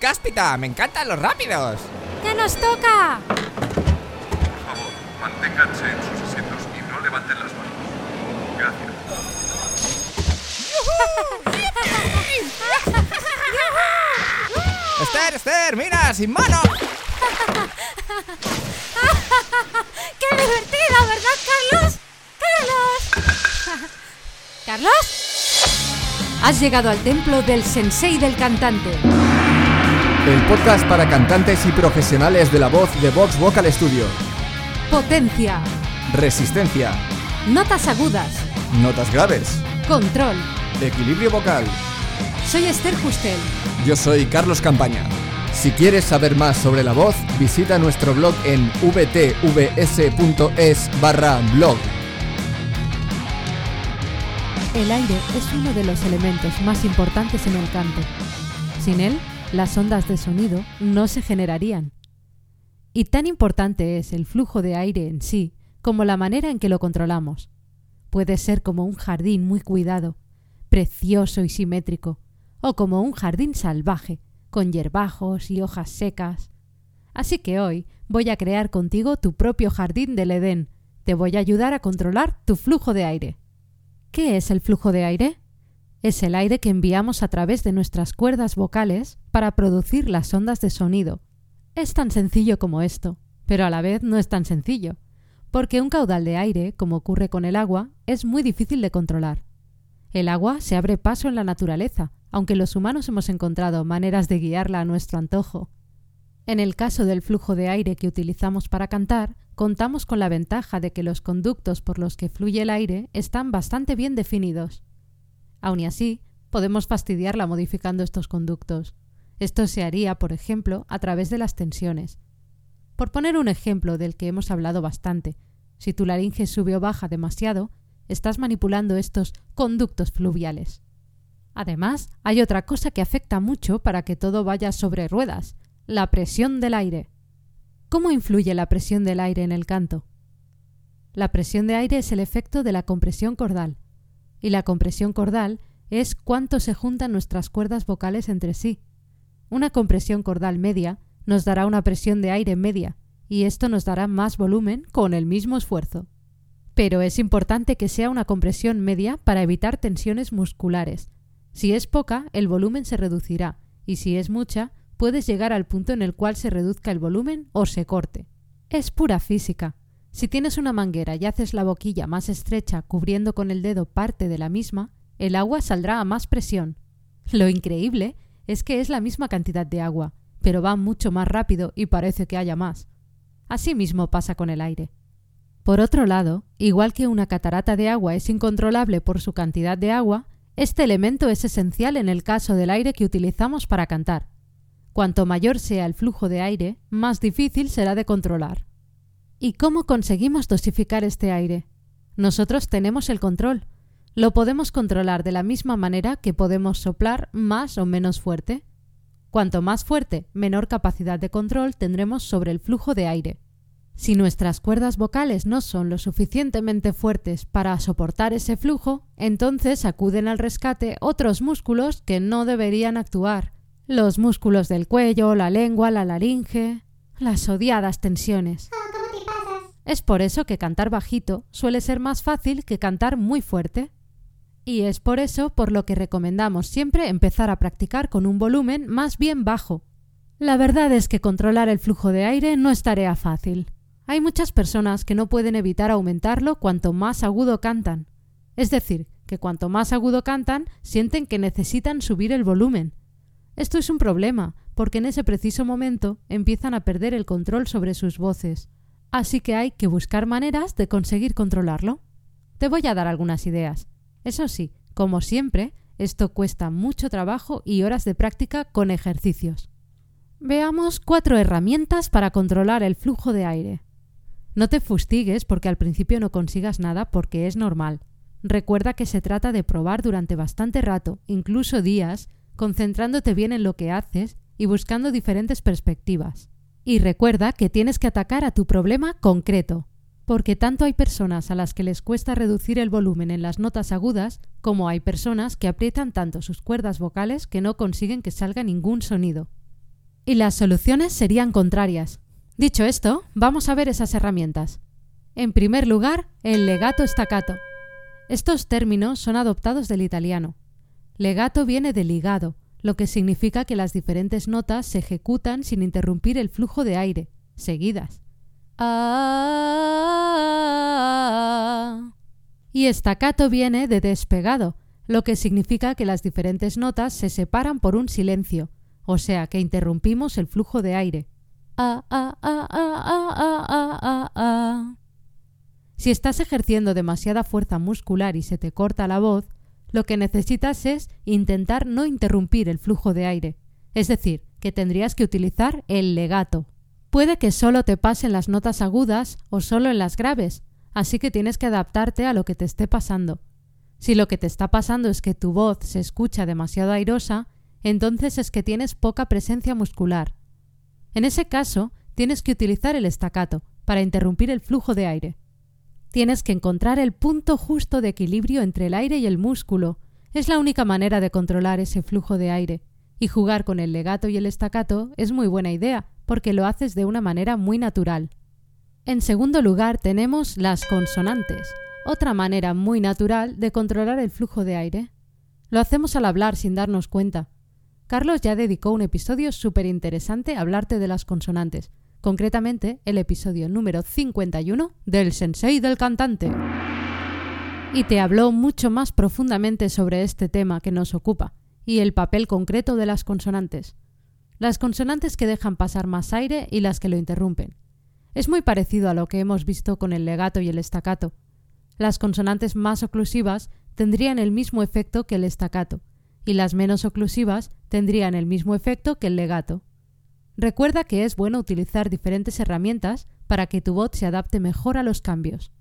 Cáspita, me encantan los rápidos. ¡Que nos toca! Por favor, manténganse en sus asientos y no levanten las manos. Gracias. Esther, Esther, mira, sin mano. ¡Qué divertido, ¿verdad, Carlos? ¡Carlos! ¿Carlos? Has llegado al templo del sensei del cantante. El podcast para cantantes y profesionales de la voz de Vox Vocal Studio. Potencia. Resistencia. Notas agudas. Notas graves. Control. Equilibrio vocal. Soy Esther Justel. Yo soy Carlos Campaña. Si quieres saber más sobre la voz, visita nuestro blog en vtvs.es barra blog. El aire es uno de los elementos más importantes en el canto. Sin él, las ondas de sonido no se generarían. Y tan importante es el flujo de aire en sí como la manera en que lo controlamos. Puede ser como un jardín muy cuidado, precioso y simétrico, o como un jardín salvaje, con hierbajos y hojas secas. Así que hoy voy a crear contigo tu propio jardín del Edén. Te voy a ayudar a controlar tu flujo de aire. ¿Qué es el flujo de aire? Es el aire que enviamos a través de nuestras cuerdas vocales para producir las ondas de sonido. Es tan sencillo como esto, pero a la vez no es tan sencillo, porque un caudal de aire, como ocurre con el agua, es muy difícil de controlar. El agua se abre paso en la naturaleza, aunque los humanos hemos encontrado maneras de guiarla a nuestro antojo. En el caso del flujo de aire que utilizamos para cantar, contamos con la ventaja de que los conductos por los que fluye el aire están bastante bien definidos. Aun así, podemos fastidiarla modificando estos conductos. Esto se haría, por ejemplo, a través de las tensiones. Por poner un ejemplo del que hemos hablado bastante, si tu laringe sube o baja demasiado, estás manipulando estos conductos fluviales. Además, hay otra cosa que afecta mucho para que todo vaya sobre ruedas, la presión del aire. ¿Cómo influye la presión del aire en el canto? La presión de aire es el efecto de la compresión cordal, y la compresión cordal es cuánto se juntan nuestras cuerdas vocales entre sí. Una compresión cordal media nos dará una presión de aire media, y esto nos dará más volumen con el mismo esfuerzo. Pero es importante que sea una compresión media para evitar tensiones musculares. Si es poca, el volumen se reducirá, y si es mucha, puedes llegar al punto en el cual se reduzca el volumen o se corte. Es pura física. Si tienes una manguera y haces la boquilla más estrecha cubriendo con el dedo parte de la misma, el agua saldrá a más presión. Lo increíble es que es la misma cantidad de agua, pero va mucho más rápido y parece que haya más. Así mismo pasa con el aire. Por otro lado, igual que una catarata de agua es incontrolable por su cantidad de agua, este elemento es esencial en el caso del aire que utilizamos para cantar. Cuanto mayor sea el flujo de aire, más difícil será de controlar. ¿Y cómo conseguimos dosificar este aire? Nosotros tenemos el control. Lo podemos controlar de la misma manera que podemos soplar más o menos fuerte. Cuanto más fuerte, menor capacidad de control tendremos sobre el flujo de aire. Si nuestras cuerdas vocales no son lo suficientemente fuertes para soportar ese flujo, entonces acuden al rescate otros músculos que no deberían actuar. Los músculos del cuello, la lengua, la laringe, las odiadas tensiones. Es por eso que cantar bajito suele ser más fácil que cantar muy fuerte. Y es por eso por lo que recomendamos siempre empezar a practicar con un volumen más bien bajo. La verdad es que controlar el flujo de aire no es tarea fácil. Hay muchas personas que no pueden evitar aumentarlo cuanto más agudo cantan. Es decir, que cuanto más agudo cantan, sienten que necesitan subir el volumen. Esto es un problema, porque en ese preciso momento empiezan a perder el control sobre sus voces. Así que hay que buscar maneras de conseguir controlarlo. Te voy a dar algunas ideas. Eso sí, como siempre, esto cuesta mucho trabajo y horas de práctica con ejercicios. Veamos cuatro herramientas para controlar el flujo de aire. No te fustigues porque al principio no consigas nada porque es normal. Recuerda que se trata de probar durante bastante rato, incluso días, concentrándote bien en lo que haces y buscando diferentes perspectivas. Y recuerda que tienes que atacar a tu problema concreto, porque tanto hay personas a las que les cuesta reducir el volumen en las notas agudas, como hay personas que aprietan tanto sus cuerdas vocales que no consiguen que salga ningún sonido. Y las soluciones serían contrarias. Dicho esto, vamos a ver esas herramientas. En primer lugar, el legato staccato. Estos términos son adoptados del italiano. Legato viene de ligado, lo que significa que las diferentes notas se ejecutan sin interrumpir el flujo de aire, seguidas. Ah. Y estacato viene de despegado, lo que significa que las diferentes notas se separan por un silencio, o sea que interrumpimos el flujo de aire. Si estás ejerciendo demasiada fuerza muscular y se te corta la voz, lo que necesitas es intentar no interrumpir el flujo de aire, es decir, que tendrías que utilizar el legato. Puede que solo te pasen las notas agudas o solo en las graves, así que tienes que adaptarte a lo que te esté pasando. Si lo que te está pasando es que tu voz se escucha demasiado airosa, entonces es que tienes poca presencia muscular. En ese caso, tienes que utilizar el estacato para interrumpir el flujo de aire. Tienes que encontrar el punto justo de equilibrio entre el aire y el músculo. Es la única manera de controlar ese flujo de aire. Y jugar con el legato y el estacato es muy buena idea, porque lo haces de una manera muy natural. En segundo lugar tenemos las consonantes, otra manera muy natural de controlar el flujo de aire. Lo hacemos al hablar sin darnos cuenta. Carlos ya dedicó un episodio súper interesante a hablarte de las consonantes, concretamente el episodio número 51 del Sensei del cantante. Y te habló mucho más profundamente sobre este tema que nos ocupa y el papel concreto de las consonantes. Las consonantes que dejan pasar más aire y las que lo interrumpen. Es muy parecido a lo que hemos visto con el legato y el estacato. Las consonantes más oclusivas tendrían el mismo efecto que el estacato, y las menos oclusivas tendrían el mismo efecto que el legato. Recuerda que es bueno utilizar diferentes herramientas para que tu voz se adapte mejor a los cambios.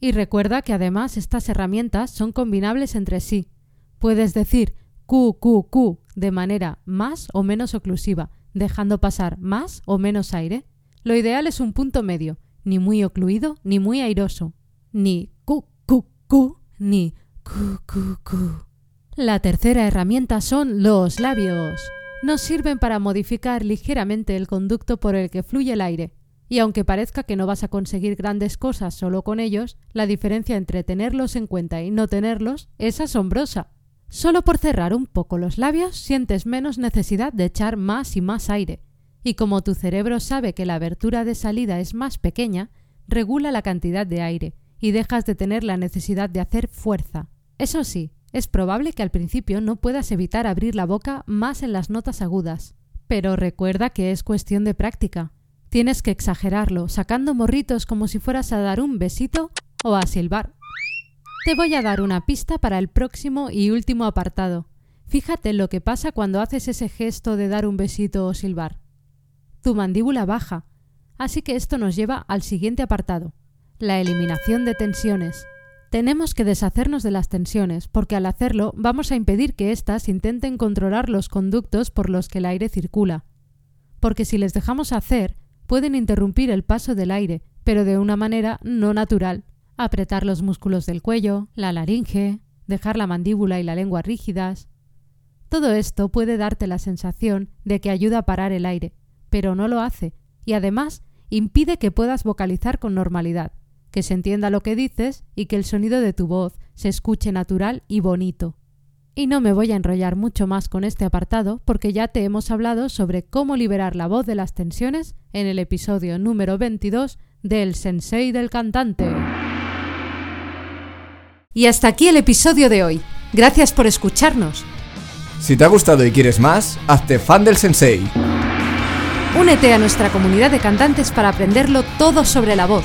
Y recuerda que además estas herramientas son combinables entre sí. Puedes decir Q, Q, Q de manera más o menos oclusiva, dejando pasar más o menos aire. Lo ideal es un punto medio, ni muy ocluido ni muy airoso, ni Q, Q, Q, ni Q, Q, Q. La tercera herramienta son los labios nos sirven para modificar ligeramente el conducto por el que fluye el aire, y aunque parezca que no vas a conseguir grandes cosas solo con ellos, la diferencia entre tenerlos en cuenta y no tenerlos es asombrosa. Solo por cerrar un poco los labios sientes menos necesidad de echar más y más aire, y como tu cerebro sabe que la abertura de salida es más pequeña, regula la cantidad de aire, y dejas de tener la necesidad de hacer fuerza. Eso sí, es probable que al principio no puedas evitar abrir la boca más en las notas agudas, pero recuerda que es cuestión de práctica. Tienes que exagerarlo, sacando morritos como si fueras a dar un besito o a silbar. Te voy a dar una pista para el próximo y último apartado. Fíjate lo que pasa cuando haces ese gesto de dar un besito o silbar. Tu mandíbula baja, así que esto nos lleva al siguiente apartado, la eliminación de tensiones. Tenemos que deshacernos de las tensiones, porque al hacerlo vamos a impedir que éstas intenten controlar los conductos por los que el aire circula. Porque si les dejamos hacer, pueden interrumpir el paso del aire, pero de una manera no natural. Apretar los músculos del cuello, la laringe, dejar la mandíbula y la lengua rígidas. Todo esto puede darte la sensación de que ayuda a parar el aire, pero no lo hace, y además impide que puedas vocalizar con normalidad que se entienda lo que dices y que el sonido de tu voz se escuche natural y bonito. Y no me voy a enrollar mucho más con este apartado porque ya te hemos hablado sobre cómo liberar la voz de las tensiones en el episodio número 22 del Sensei del cantante. Y hasta aquí el episodio de hoy. Gracias por escucharnos. Si te ha gustado y quieres más, hazte fan del Sensei. Únete a nuestra comunidad de cantantes para aprenderlo todo sobre la voz